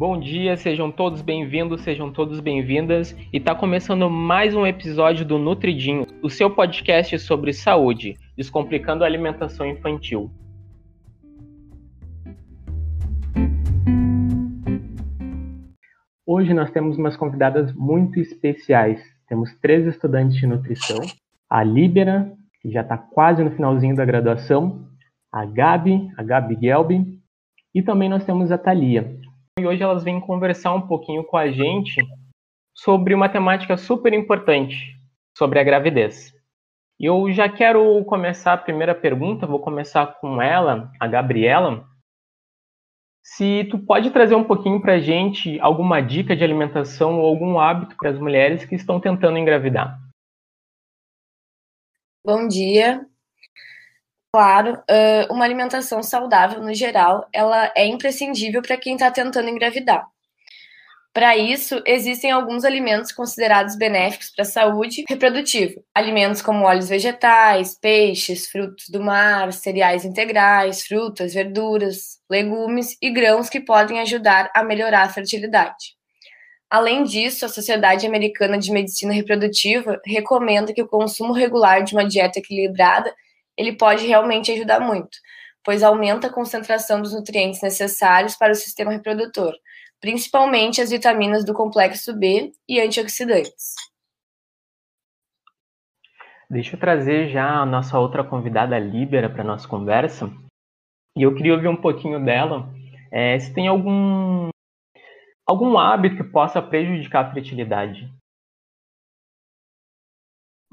Bom dia, sejam todos bem-vindos, sejam todos bem-vindas. E está começando mais um episódio do Nutridinho, o seu podcast sobre saúde, descomplicando a alimentação infantil. Hoje nós temos umas convidadas muito especiais. Temos três estudantes de nutrição: a Líbera, que já está quase no finalzinho da graduação, a Gabi, a Gabi Gelbi, e também nós temos a Thalia. E hoje elas vêm conversar um pouquinho com a gente sobre uma temática super importante, sobre a gravidez. Eu já quero começar a primeira pergunta, vou começar com ela, a Gabriela. Se tu pode trazer um pouquinho para a gente alguma dica de alimentação ou algum hábito para as mulheres que estão tentando engravidar. Bom dia. Claro, uma alimentação saudável no geral, ela é imprescindível para quem está tentando engravidar. Para isso, existem alguns alimentos considerados benéficos para a saúde reprodutiva. Alimentos como óleos vegetais, peixes, frutos do mar, cereais integrais, frutas, verduras, legumes e grãos que podem ajudar a melhorar a fertilidade. Além disso, a Sociedade Americana de Medicina Reprodutiva recomenda que o consumo regular de uma dieta equilibrada ele pode realmente ajudar muito, pois aumenta a concentração dos nutrientes necessários para o sistema reprodutor, principalmente as vitaminas do complexo B e antioxidantes. Deixa eu trazer já a nossa outra convidada, Líbera, para a nossa conversa. E eu queria ouvir um pouquinho dela. É, se tem algum, algum hábito que possa prejudicar a fertilidade.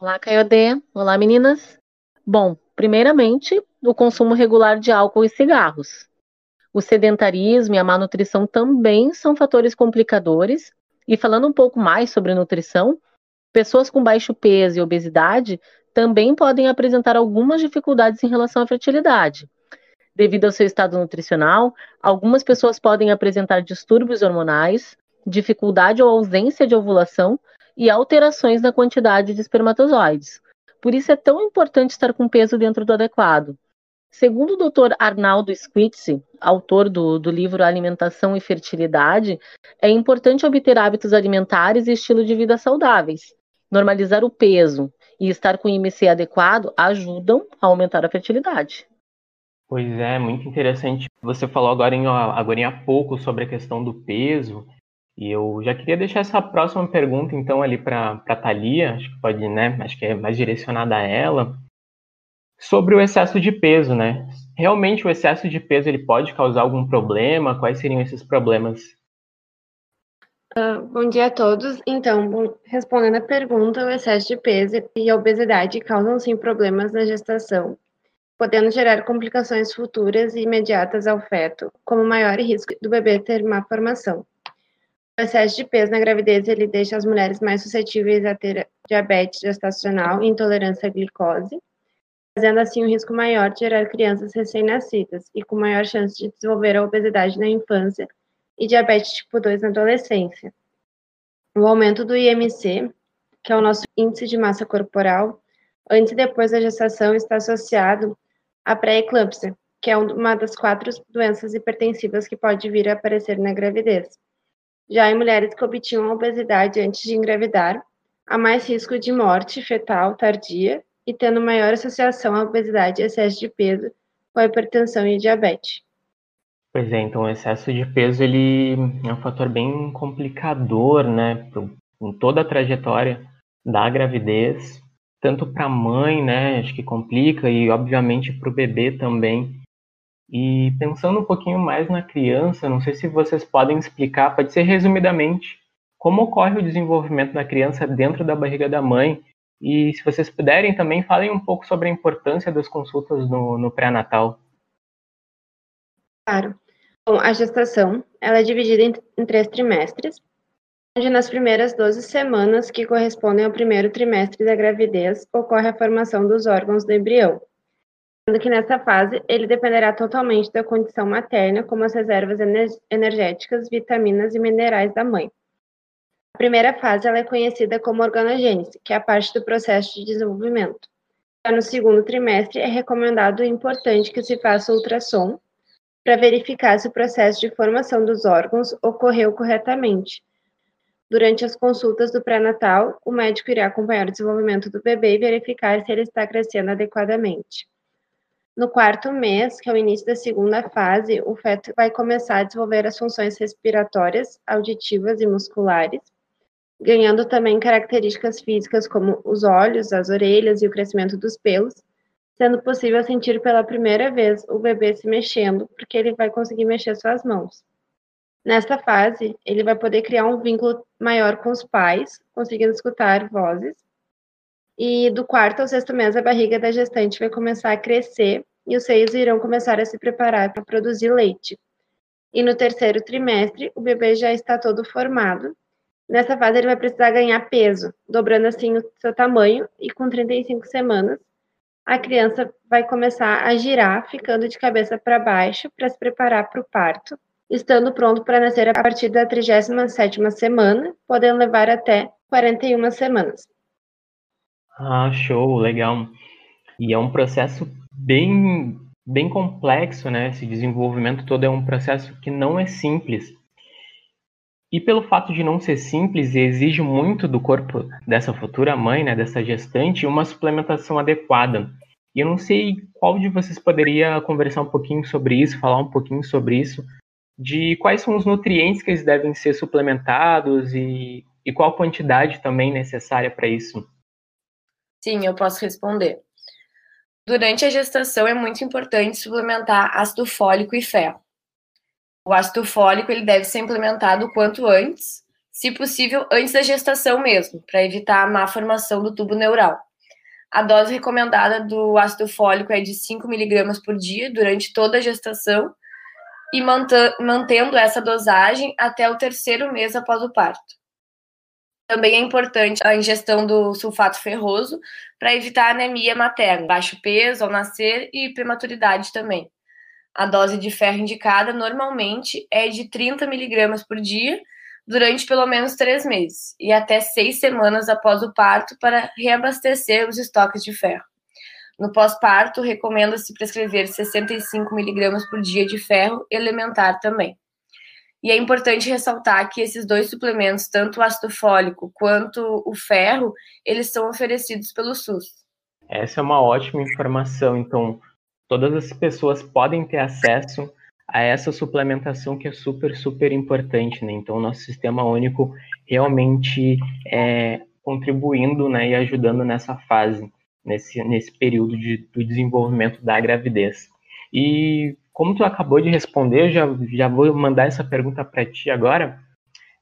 Olá, Caiodê. Olá, meninas. Bom, primeiramente, o consumo regular de álcool e cigarros. O sedentarismo e a má nutrição também são fatores complicadores. E falando um pouco mais sobre nutrição, pessoas com baixo peso e obesidade também podem apresentar algumas dificuldades em relação à fertilidade. Devido ao seu estado nutricional, algumas pessoas podem apresentar distúrbios hormonais, dificuldade ou ausência de ovulação e alterações na quantidade de espermatozoides. Por isso é tão importante estar com peso dentro do adequado. Segundo o Dr. Arnaldo Squitzi, autor do, do livro Alimentação e Fertilidade, é importante obter hábitos alimentares e estilo de vida saudáveis. Normalizar o peso e estar com o IMC adequado ajudam a aumentar a fertilidade. Pois é, muito interessante. Você falou agora, em, agora há pouco sobre a questão do peso, e eu já queria deixar essa próxima pergunta, então, ali para a Thalia, acho que pode, né? Acho que é mais direcionada a ela sobre o excesso de peso, né? Realmente o excesso de peso ele pode causar algum problema? Quais seriam esses problemas? Uh, bom dia a todos. Então, bom, respondendo a pergunta, o excesso de peso e a obesidade causam sim problemas na gestação, podendo gerar complicações futuras e imediatas ao feto, como maior risco do bebê ter má formação. O excesso de peso na gravidez ele deixa as mulheres mais suscetíveis a ter diabetes gestacional e intolerância à glicose, fazendo assim um risco maior de gerar crianças recém-nascidas e com maior chance de desenvolver a obesidade na infância e diabetes tipo 2 na adolescência. O aumento do IMC, que é o nosso índice de massa corporal, antes e depois da gestação está associado à pré-eclâmpsia, que é uma das quatro doenças hipertensivas que pode vir a aparecer na gravidez. Já em mulheres que obtinham obesidade antes de engravidar, há mais risco de morte fetal tardia e tendo maior associação à obesidade e excesso de peso com a hipertensão e diabetes. Pois é, então o excesso de peso ele é um fator bem complicador, né, em toda a trajetória da gravidez, tanto para a mãe, né, acho que complica e obviamente para o bebê também. E pensando um pouquinho mais na criança, não sei se vocês podem explicar, pode ser resumidamente, como ocorre o desenvolvimento da criança dentro da barriga da mãe e se vocês puderem também, falem um pouco sobre a importância das consultas no, no pré-natal. Claro. Bom, a gestação ela é dividida em, em três trimestres, onde nas primeiras 12 semanas, que correspondem ao primeiro trimestre da gravidez, ocorre a formação dos órgãos do embrião. Sendo que nessa fase, ele dependerá totalmente da condição materna, como as reservas energéticas, vitaminas e minerais da mãe. A primeira fase é conhecida como organogênese, que é a parte do processo de desenvolvimento. Já no segundo trimestre, é recomendado e importante que se faça ultrassom para verificar se o processo de formação dos órgãos ocorreu corretamente. Durante as consultas do pré-natal, o médico irá acompanhar o desenvolvimento do bebê e verificar se ele está crescendo adequadamente. No quarto mês, que é o início da segunda fase, o feto vai começar a desenvolver as funções respiratórias, auditivas e musculares, ganhando também características físicas como os olhos, as orelhas e o crescimento dos pelos, sendo possível sentir pela primeira vez o bebê se mexendo, porque ele vai conseguir mexer suas mãos. Nesta fase, ele vai poder criar um vínculo maior com os pais, conseguindo escutar vozes. E do quarto ao sexto mês, a barriga da gestante vai começar a crescer e os seios irão começar a se preparar para produzir leite. E no terceiro trimestre, o bebê já está todo formado. Nessa fase, ele vai precisar ganhar peso, dobrando assim o seu tamanho, e com 35 semanas, a criança vai começar a girar, ficando de cabeça para baixo para se preparar para o parto, estando pronto para nascer a partir da 37ª semana, podendo levar até 41 semanas. Ah, show, legal. E é um processo bem bem complexo, né? Esse desenvolvimento todo é um processo que não é simples. E pelo fato de não ser simples, exige muito do corpo dessa futura mãe, né, dessa gestante, uma suplementação adequada. E eu não sei qual de vocês poderia conversar um pouquinho sobre isso, falar um pouquinho sobre isso, de quais são os nutrientes que eles devem ser suplementados e, e qual quantidade também necessária para isso. Sim, eu posso responder. Durante a gestação é muito importante suplementar ácido fólico e ferro. O ácido fólico ele deve ser implementado o quanto antes, se possível antes da gestação mesmo, para evitar a má formação do tubo neural. A dose recomendada do ácido fólico é de 5 miligramas por dia durante toda a gestação e mantendo essa dosagem até o terceiro mês após o parto. Também é importante a ingestão do sulfato ferroso para evitar anemia materna, baixo peso ao nascer e prematuridade também. A dose de ferro indicada normalmente é de 30 miligramas por dia durante pelo menos três meses e até seis semanas após o parto para reabastecer os estoques de ferro. No pós-parto, recomenda-se prescrever 65 miligramas por dia de ferro elementar também. E é importante ressaltar que esses dois suplementos, tanto o ácido fólico quanto o ferro, eles são oferecidos pelo SUS. Essa é uma ótima informação. Então, todas as pessoas podem ter acesso a essa suplementação que é super, super importante, né? Então, nosso sistema único realmente é contribuindo né, e ajudando nessa fase, nesse, nesse período de, do desenvolvimento da gravidez. E como tu acabou de responder, já, já vou mandar essa pergunta para ti agora.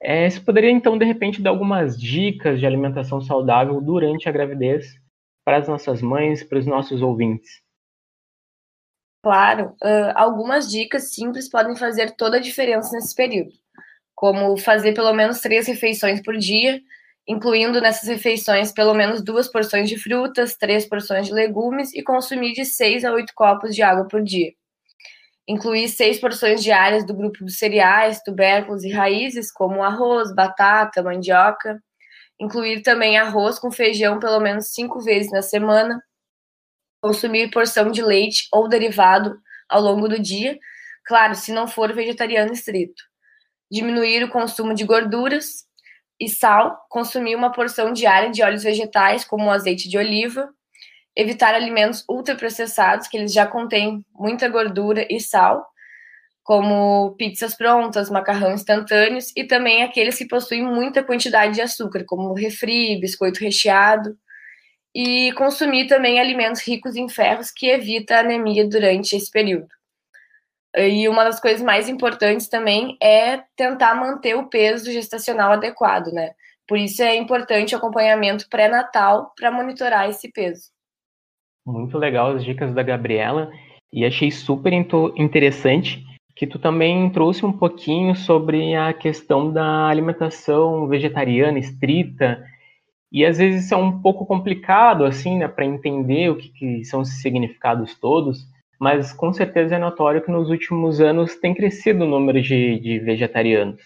É, você poderia, então, de repente, dar algumas dicas de alimentação saudável durante a gravidez para as nossas mães, para os nossos ouvintes? Claro, uh, algumas dicas simples podem fazer toda a diferença nesse período, como fazer pelo menos três refeições por dia, incluindo nessas refeições pelo menos duas porções de frutas, três porções de legumes e consumir de seis a oito copos de água por dia. Incluir seis porções diárias do grupo dos cereais, tubérculos e raízes, como arroz, batata, mandioca. Incluir também arroz com feijão pelo menos cinco vezes na semana consumir porção de leite ou derivado ao longo do dia, claro, se não for vegetariano estrito. Diminuir o consumo de gorduras e sal, consumir uma porção diária de óleos vegetais, como azeite de oliva, evitar alimentos ultraprocessados, que eles já contêm muita gordura e sal, como pizzas prontas, macarrão instantâneos e também aqueles que possuem muita quantidade de açúcar, como refri, biscoito recheado e consumir também alimentos ricos em ferros que evita anemia durante esse período. E uma das coisas mais importantes também é tentar manter o peso gestacional adequado, né? Por isso é importante o acompanhamento pré-natal para monitorar esse peso. Muito legal as dicas da Gabriela e achei super interessante que tu também trouxe um pouquinho sobre a questão da alimentação vegetariana estrita e às vezes isso é um pouco complicado, assim, né, para entender o que, que, são esses significados todos, mas com certeza é notório que nos últimos anos tem crescido o número de, de vegetarianos.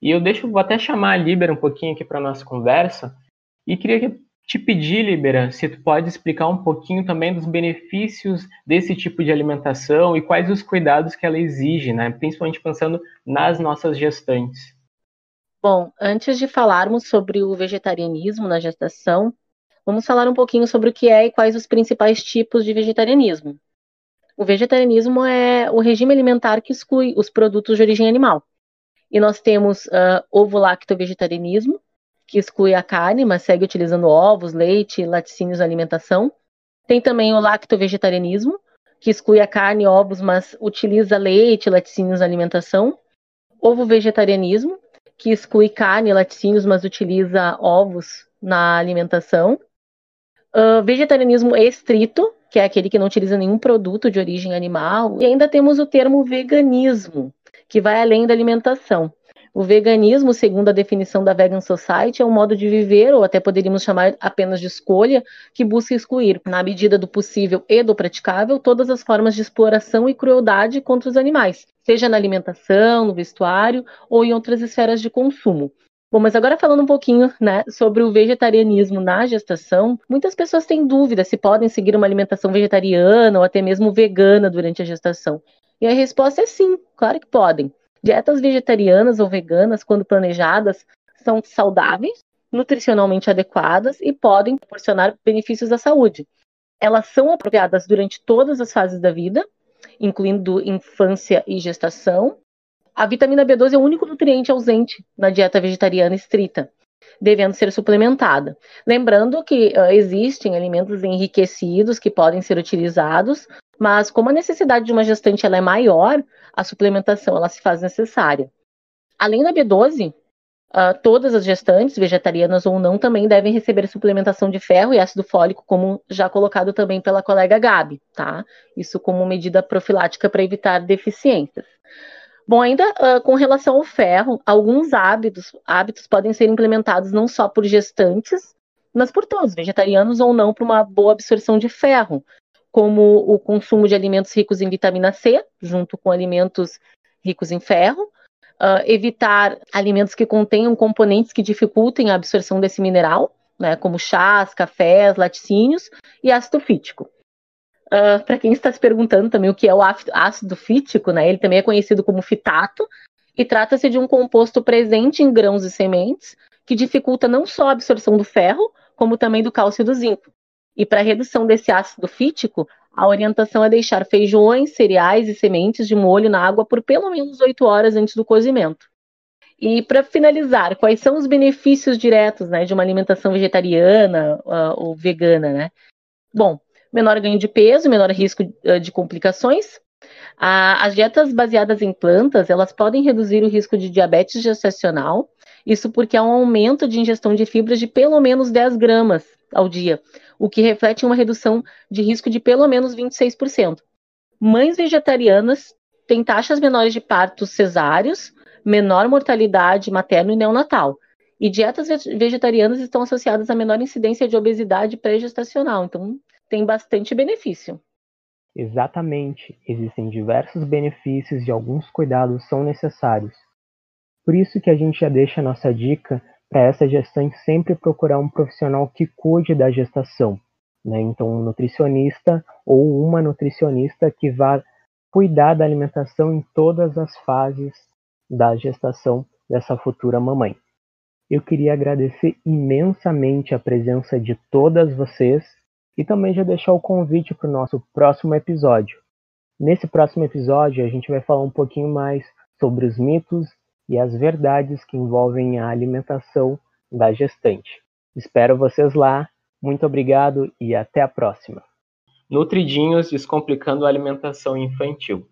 E eu deixo, vou até chamar a Libera um pouquinho aqui para nossa conversa, e queria que te pedir, Libera, se tu pode explicar um pouquinho também dos benefícios desse tipo de alimentação e quais os cuidados que ela exige, né? Principalmente pensando nas nossas gestantes. Bom, antes de falarmos sobre o vegetarianismo na gestação, vamos falar um pouquinho sobre o que é e quais os principais tipos de vegetarianismo. O vegetarianismo é o regime alimentar que exclui os produtos de origem animal. E nós temos uh, ovo-lacto-vegetarianismo, que exclui a carne, mas segue utilizando ovos, leite, laticínios na alimentação. Tem também o lacto-vegetarianismo, que exclui a carne e ovos, mas utiliza leite, laticínios na alimentação. Ovo-vegetarianismo, que exclui carne e laticínios, mas utiliza ovos na alimentação. Uh, vegetarianismo estrito, que é aquele que não utiliza nenhum produto de origem animal. E ainda temos o termo veganismo, que vai além da alimentação. O veganismo, segundo a definição da Vegan Society, é um modo de viver, ou até poderíamos chamar apenas de escolha, que busca excluir, na medida do possível e do praticável, todas as formas de exploração e crueldade contra os animais, seja na alimentação, no vestuário ou em outras esferas de consumo. Bom, mas agora falando um pouquinho né, sobre o vegetarianismo na gestação, muitas pessoas têm dúvida se podem seguir uma alimentação vegetariana ou até mesmo vegana durante a gestação. E a resposta é sim, claro que podem. Dietas vegetarianas ou veganas, quando planejadas, são saudáveis, nutricionalmente adequadas e podem proporcionar benefícios à saúde. Elas são apropriadas durante todas as fases da vida, incluindo infância e gestação, a vitamina B12 é o único nutriente ausente na dieta vegetariana estrita, devendo ser suplementada. Lembrando que uh, existem alimentos enriquecidos que podem ser utilizados, mas como a necessidade de uma gestante ela é maior, a suplementação ela se faz necessária. Além da B12, uh, ah, todas as gestantes, vegetarianas ou não, também devem receber suplementação de ferro e ácido fólico, como já colocado também pela colega Gabi, tá? Isso como medida profilática para evitar deficiências. Bom, ainda uh, com relação ao ferro, alguns hábitos, hábitos podem ser implementados não só por gestantes, mas por todos, vegetarianos ou não, para uma boa absorção de ferro, como o consumo de alimentos ricos em vitamina C, junto com alimentos ricos em ferro, uh, evitar alimentos que contenham componentes que dificultem a absorção desse mineral, né, como chás, cafés, laticínios e ácido fítico. Uh, ah, para quem está se perguntando também o que é o ácido fítico, né? Ele também é conhecido como fitato e trata-se de um composto presente em grãos e sementes que dificulta não só a absorção do ferro, como também do cálcio e do zinco. E para redução desse ácido fítico, a orientação é deixar feijões, cereais e sementes de molho na água por pelo menos 8 horas antes do cozimento. E para finalizar, quais são os benefícios diretos né, de uma alimentação vegetariana uh, ou vegana? Né? Bom, menor ganho de peso, menor risco uh, de complicações. as dietas baseadas em plantas, elas podem reduzir o risco de diabetes gestacional, isso porque há um aumento de ingestão de fibras de pelo menos 10 gramas ao dia, o que reflete uma redução de risco de pelo menos 26%. Mães vegetarianas têm taxas menores de partos cesáreos, menor mortalidade materno e neonatal. E dietas vegetarianas estão associadas a menor incidência de obesidade pré-gestacional. Então, tem bastante benefício. Exatamente, existem diversos benefícios e alguns cuidados são necessários. Por isso que a gente já deixa a nossa dica para essa gestante sempre procurar um profissional que cuide da gestação. Né? Então, um nutricionista ou uma nutricionista que vá cuidar da alimentação em todas as fases da gestação dessa futura mamãe. Eu queria agradecer imensamente a presença de todas vocês e também já deixar o convite para o nosso próximo episódio. Nesse próximo episódio, a gente vai falar um pouquinho mais sobre os mitos e as verdades que envolvem a alimentação da gestante. Espero vocês lá. Muito obrigado e até a próxima. Nutridinhos Descomplicando a Alimentação Infantil.